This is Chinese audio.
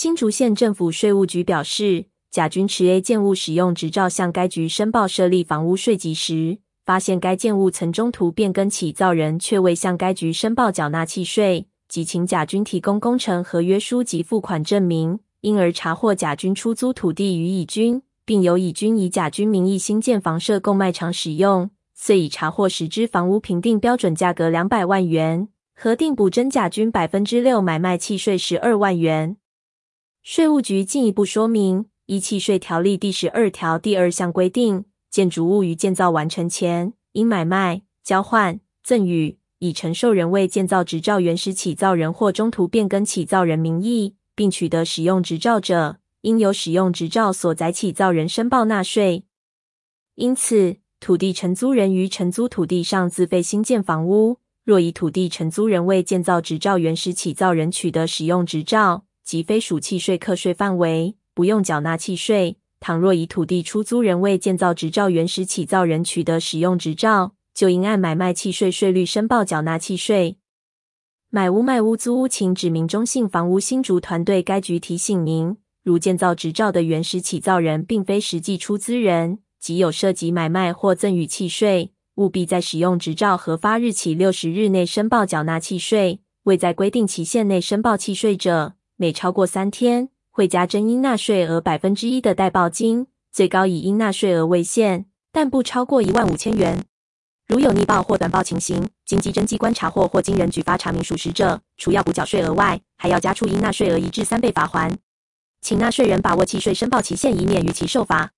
新竹县政府税务局表示，甲君持 A 建物使用执照向该局申报设立房屋税籍时，发现该建物曾中途变更起造人，却未向该局申报缴纳契税，即请甲君提供工程合约书及付款证明，因而查获甲君出租土地予乙君，并由乙君以甲君名义新建房舍供卖场使用，遂已查获十支房屋评定标准价格两百万元，核定补征甲君百分之六买卖契税十二万元。税务局进一步说明，依契税条例第十二条第二项规定。建筑物于建造完成前，因买卖、交换、赠与，以承受人为建造执照原始起造人或中途变更起造人名义，并取得使用执照者，应由使用执照所载起造人申报纳税。因此，土地承租人于承租土地上自费新建房屋，若以土地承租人为建造执照原始起造人取得使用执照，即非属契税课税范围，不用缴纳契税。倘若以土地出租人为建造执照原始起造人取得使用执照，就应按买卖契税税率申报缴纳契税。买屋卖屋租屋，请指明中信房屋新竹团队。该局提醒您，如建造执照的原始起造人并非实际出资人，即有涉及买卖或赠与契税，务必在使用执照核发日起六十日内申报缴纳契税。未在规定期限内申报契税者，每超过三天，会加征应纳税额百分之一的代报金，最高以应纳税额为限，但不超过一万五千元。如有逆报或短报情形，经稽征机关查获或经人举发查明属实者，除要补缴税额外，还要加处应纳税额一至三倍罚还。请纳税人把握契税申报期限，以免逾期受罚。